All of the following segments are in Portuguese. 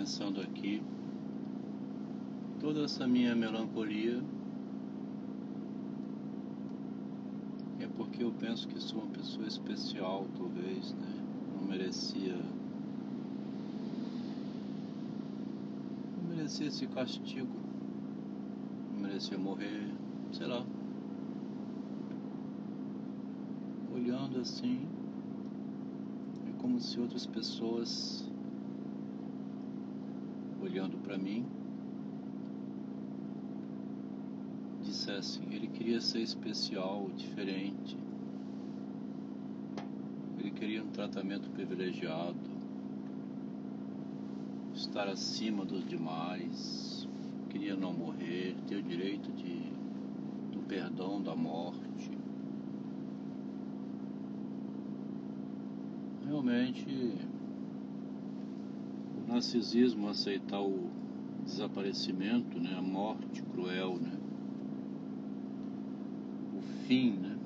pensando aqui, toda essa minha melancolia é porque eu penso que sou uma pessoa especial, talvez, né? Não merecia. Não merecia esse castigo. Não merecia morrer, sei lá. Olhando assim, é como se outras pessoas olhando para mim, dissessem: ele queria ser especial, diferente, ele queria um tratamento privilegiado, estar acima dos demais, queria não morrer, ter o direito de, do perdão da morte. Realmente narcisismo aceitar o desaparecimento, né, a morte cruel, né, o fim, né.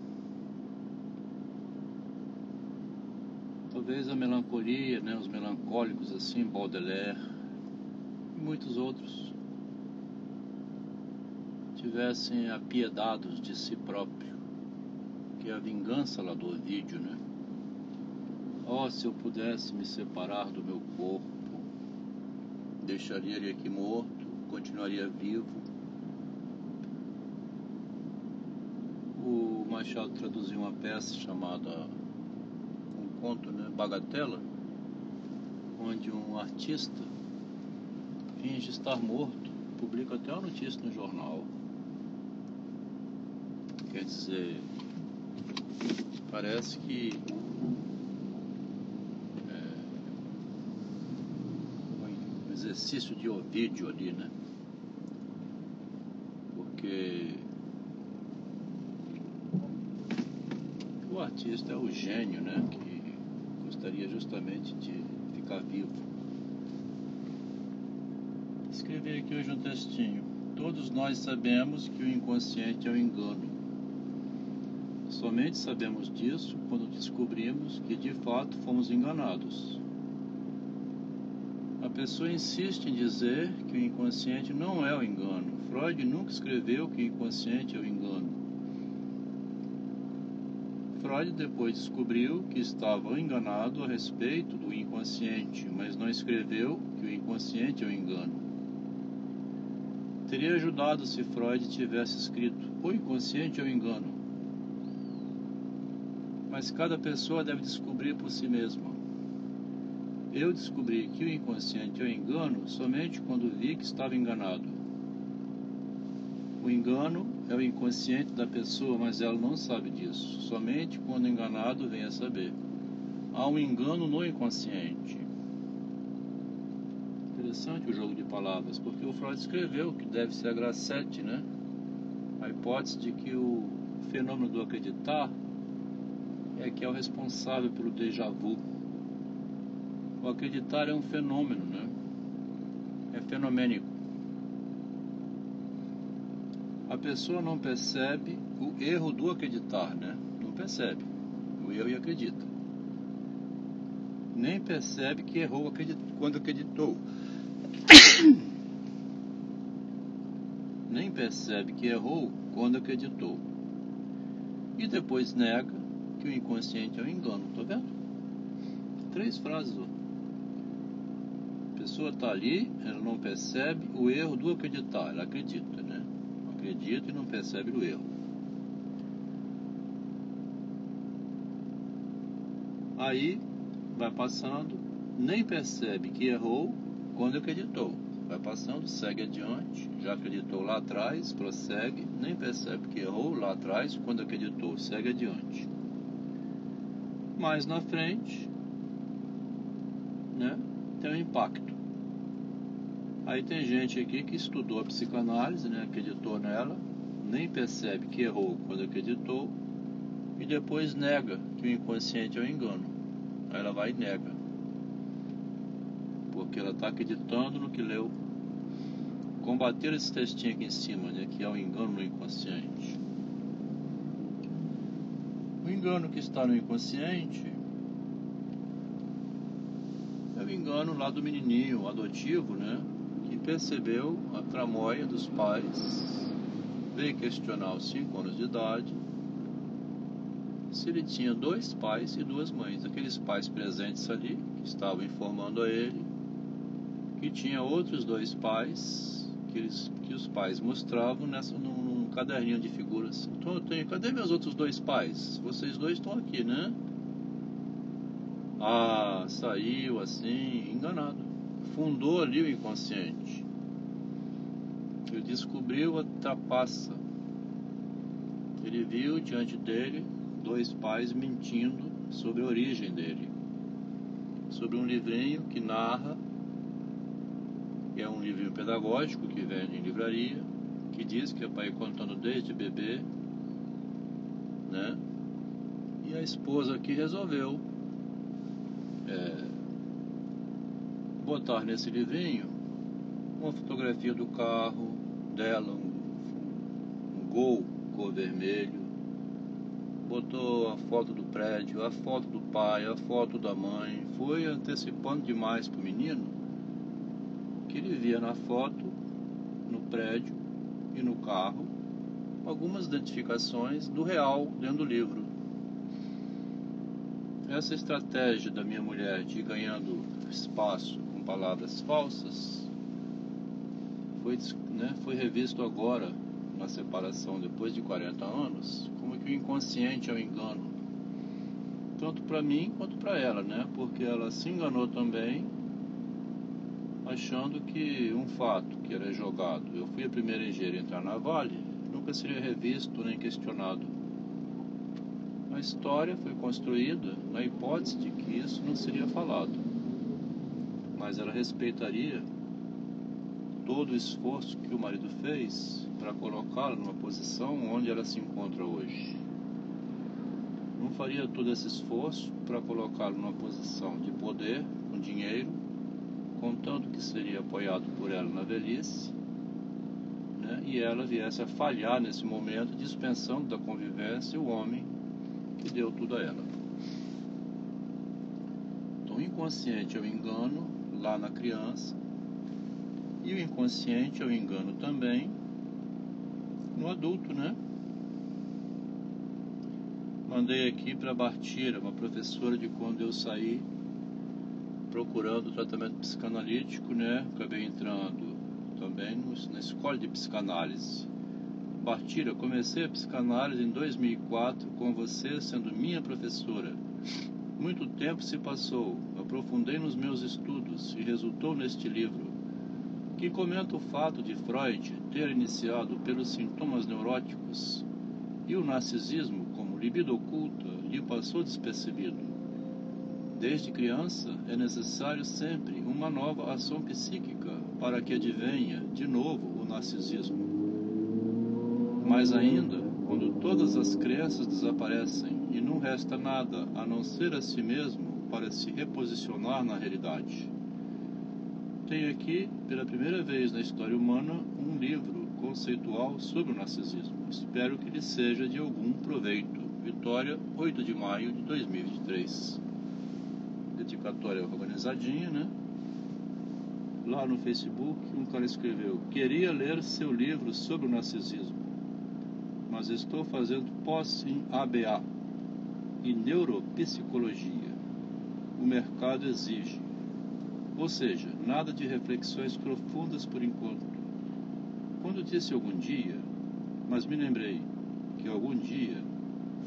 Talvez a melancolia, né, os melancólicos assim, Baudelaire e muitos outros tivessem apiedados de si próprio, que é a vingança lá do vídeo, né. Oh, se eu pudesse me separar do meu corpo, deixaria ele aqui morto, continuaria vivo. O Machado traduziu uma peça chamada um conto, né, Bagatela, onde um artista finge estar morto, publica até uma notícia no jornal. Quer dizer, parece que exercício de Ovídio ali, né? Porque o artista é o gênio, né? Que gostaria justamente de ficar vivo. Escrevi aqui hoje um textinho. Todos nós sabemos que o inconsciente é o engano. Somente sabemos disso quando descobrimos que de fato fomos enganados pessoa insiste em dizer que o inconsciente não é o engano. Freud nunca escreveu que o inconsciente é o engano. Freud depois descobriu que estava enganado a respeito do inconsciente, mas não escreveu que o inconsciente é o engano. Teria ajudado se Freud tivesse escrito: o inconsciente é o engano. Mas cada pessoa deve descobrir por si mesma. Eu descobri que o inconsciente é o engano somente quando vi que estava enganado. O engano é o inconsciente da pessoa, mas ela não sabe disso. Somente quando enganado vem a saber. Há um engano no inconsciente. Interessante o jogo de palavras, porque o Freud escreveu que deve ser a graça 7, né? A hipótese de que o fenômeno do acreditar é que é o responsável pelo déjà vu o acreditar é um fenômeno, né? É fenomênico. A pessoa não percebe o erro do acreditar, né? Não percebe o erro e acredita. Nem percebe que errou quando acreditou. Nem percebe que errou quando acreditou. E depois nega que o inconsciente é um engano, tá vendo? Três frases. Ó pessoa está ali, ela não percebe o erro do acreditar, ela acredita, né? Acredita e não percebe o erro. Aí vai passando, nem percebe que errou quando acreditou. Vai passando, segue adiante, já acreditou lá atrás, prossegue, nem percebe que errou lá atrás quando acreditou, segue adiante. Mais na frente, né, tem um impacto. Aí tem gente aqui que estudou a psicanálise, né, acreditou nela, nem percebe que errou quando acreditou e depois nega que o inconsciente é o um engano. Aí ela vai e nega. Porque ela está acreditando no que leu. Combater esse textinho aqui em cima, né, que é o um engano no inconsciente. O engano que está no inconsciente É o engano lá do menininho adotivo, né? Percebeu a tramóia dos pais, veio questionar aos 5 anos de idade se ele tinha dois pais e duas mães. Aqueles pais presentes ali, que estavam informando a ele que tinha outros dois pais, que, eles, que os pais mostravam nessa, num, num caderninho de figuras. Então eu tenho, cadê meus outros dois pais? Vocês dois estão aqui, né? Ah, saiu assim, enganado. Fundou ali o inconsciente. Ele descobriu a trapaça. Ele viu diante dele dois pais mentindo sobre a origem dele. Sobre um livrinho que narra, que é um livrinho pedagógico que vende em livraria, que diz que é pai contando desde bebê, né? E a esposa que resolveu é, botar nesse livrinho uma fotografia do carro dela, um, um gol cor vermelho, botou a foto do prédio, a foto do pai, a foto da mãe, foi antecipando demais pro menino que ele via na foto, no prédio e no carro algumas identificações do real dentro do livro. Essa estratégia da minha mulher de ir ganhando espaço palavras falsas foi, né, foi revisto agora na separação depois de 40 anos que o inconsciente é o engano, tanto para mim quanto para ela, né? Porque ela se enganou também, achando que um fato que era jogado, eu fui a primeira engenheira a entrar na Vale, nunca seria revisto nem questionado. A história foi construída na hipótese de que isso não seria falado, mas ela respeitaria todo o esforço que o marido fez para colocá-la numa posição onde ela se encontra hoje. Não faria todo esse esforço para colocá-la numa posição de poder, com dinheiro, contando que seria apoiado por ela na velhice, né? e ela viesse a falhar nesse momento, dispensando da convivência o homem que deu tudo a ela. Então, inconsciente é o engano lá na criança, e o inconsciente é o engano também no adulto, né? Mandei aqui para Bartira, uma professora de quando eu saí procurando tratamento psicanalítico, né? Acabei entrando também na escola de psicanálise. Bartira, comecei a psicanálise em 2004 com você sendo minha professora. Muito tempo se passou, aprofundei nos meus estudos e resultou neste livro que comenta o fato de Freud ter iniciado pelos sintomas neuróticos e o narcisismo como libido oculta lhe passou despercebido. Desde criança é necessário sempre uma nova ação psíquica para que advenha de novo o narcisismo. Mais ainda, quando todas as crenças desaparecem e não resta nada a não ser a si mesmo para se reposicionar na realidade. Tenho aqui, pela primeira vez na história humana, um livro conceitual sobre o narcisismo. Espero que lhe seja de algum proveito. Vitória, 8 de maio de 2023. Dedicatória organizadinha, né? Lá no Facebook, um cara escreveu: Queria ler seu livro sobre o narcisismo, mas estou fazendo pós em ABA e neuropsicologia. O mercado exige. Ou seja, nada de reflexões profundas por enquanto. Quando disse algum dia, mas me lembrei que algum dia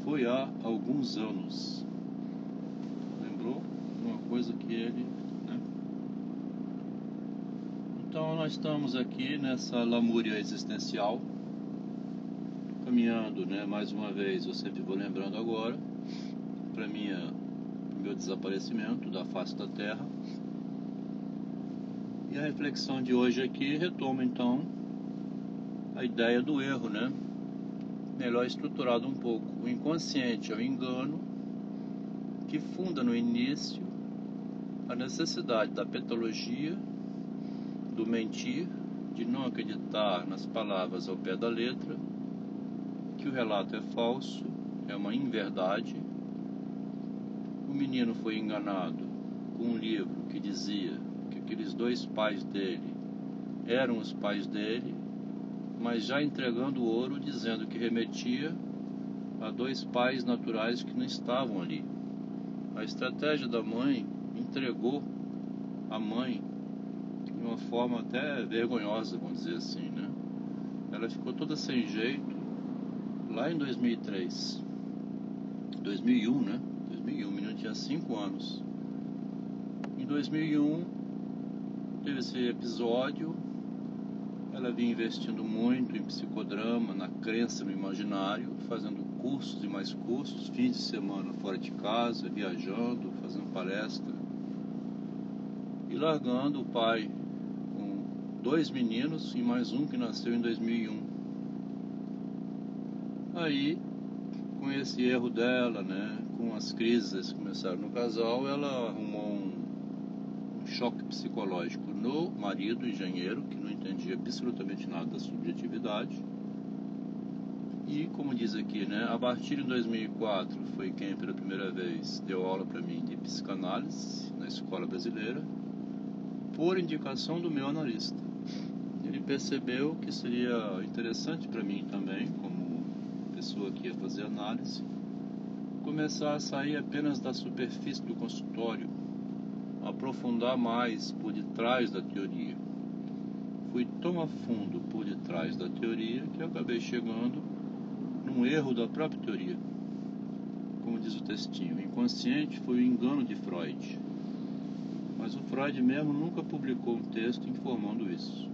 foi há alguns anos. Lembrou? Uma coisa que ele. Né? Então nós estamos aqui nessa lamúria existencial, caminhando, né? Mais uma vez, eu sempre vou lembrando agora, para minha meu desaparecimento da face da Terra e a reflexão de hoje aqui retoma então a ideia do erro, né? Melhor estruturado um pouco. O inconsciente é o engano que funda no início a necessidade da petologia, do mentir, de não acreditar nas palavras ao pé da letra, que o relato é falso, é uma inverdade. Menino foi enganado com um livro que dizia que aqueles dois pais dele eram os pais dele, mas já entregando ouro dizendo que remetia a dois pais naturais que não estavam ali. A estratégia da mãe entregou a mãe de uma forma até vergonhosa, vamos dizer assim, né? Ela ficou toda sem jeito lá em 2003. 2001, né? 2001, o menino tinha 5 anos. Em 2001 teve esse episódio. Ela vinha investindo muito em psicodrama, na crença no imaginário, fazendo cursos e mais cursos, fins de semana fora de casa, viajando, fazendo palestra. E largando o pai com dois meninos e mais um que nasceu em 2001. Aí com esse erro dela, né, com as crises que começaram no casal, ela arrumou um, um choque psicológico no marido engenheiro, que não entendia absolutamente nada da subjetividade. E como diz aqui, né, a partir de 2004 foi quem pela primeira vez deu aula para mim de psicanálise na escola brasileira, por indicação do meu analista. Ele percebeu que seria interessante para mim também, como pessoa que ia fazer análise, começar a sair apenas da superfície do consultório, aprofundar mais por detrás da teoria. Fui tão a fundo por detrás da teoria que acabei chegando num erro da própria teoria. Como diz o textinho, o inconsciente foi o engano de Freud. Mas o Freud mesmo nunca publicou um texto informando isso.